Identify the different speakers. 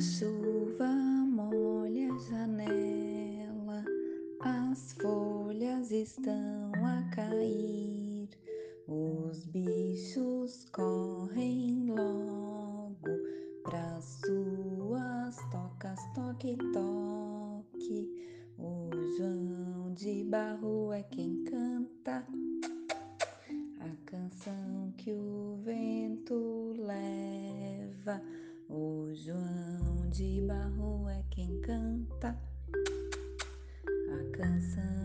Speaker 1: A chuva molha a janela, as folhas estão a cair, os bichos correm logo para suas tocas, toque, toque. O João de Barro é quem canta a canção que o vento leva. O João de Barro é quem canta. A canção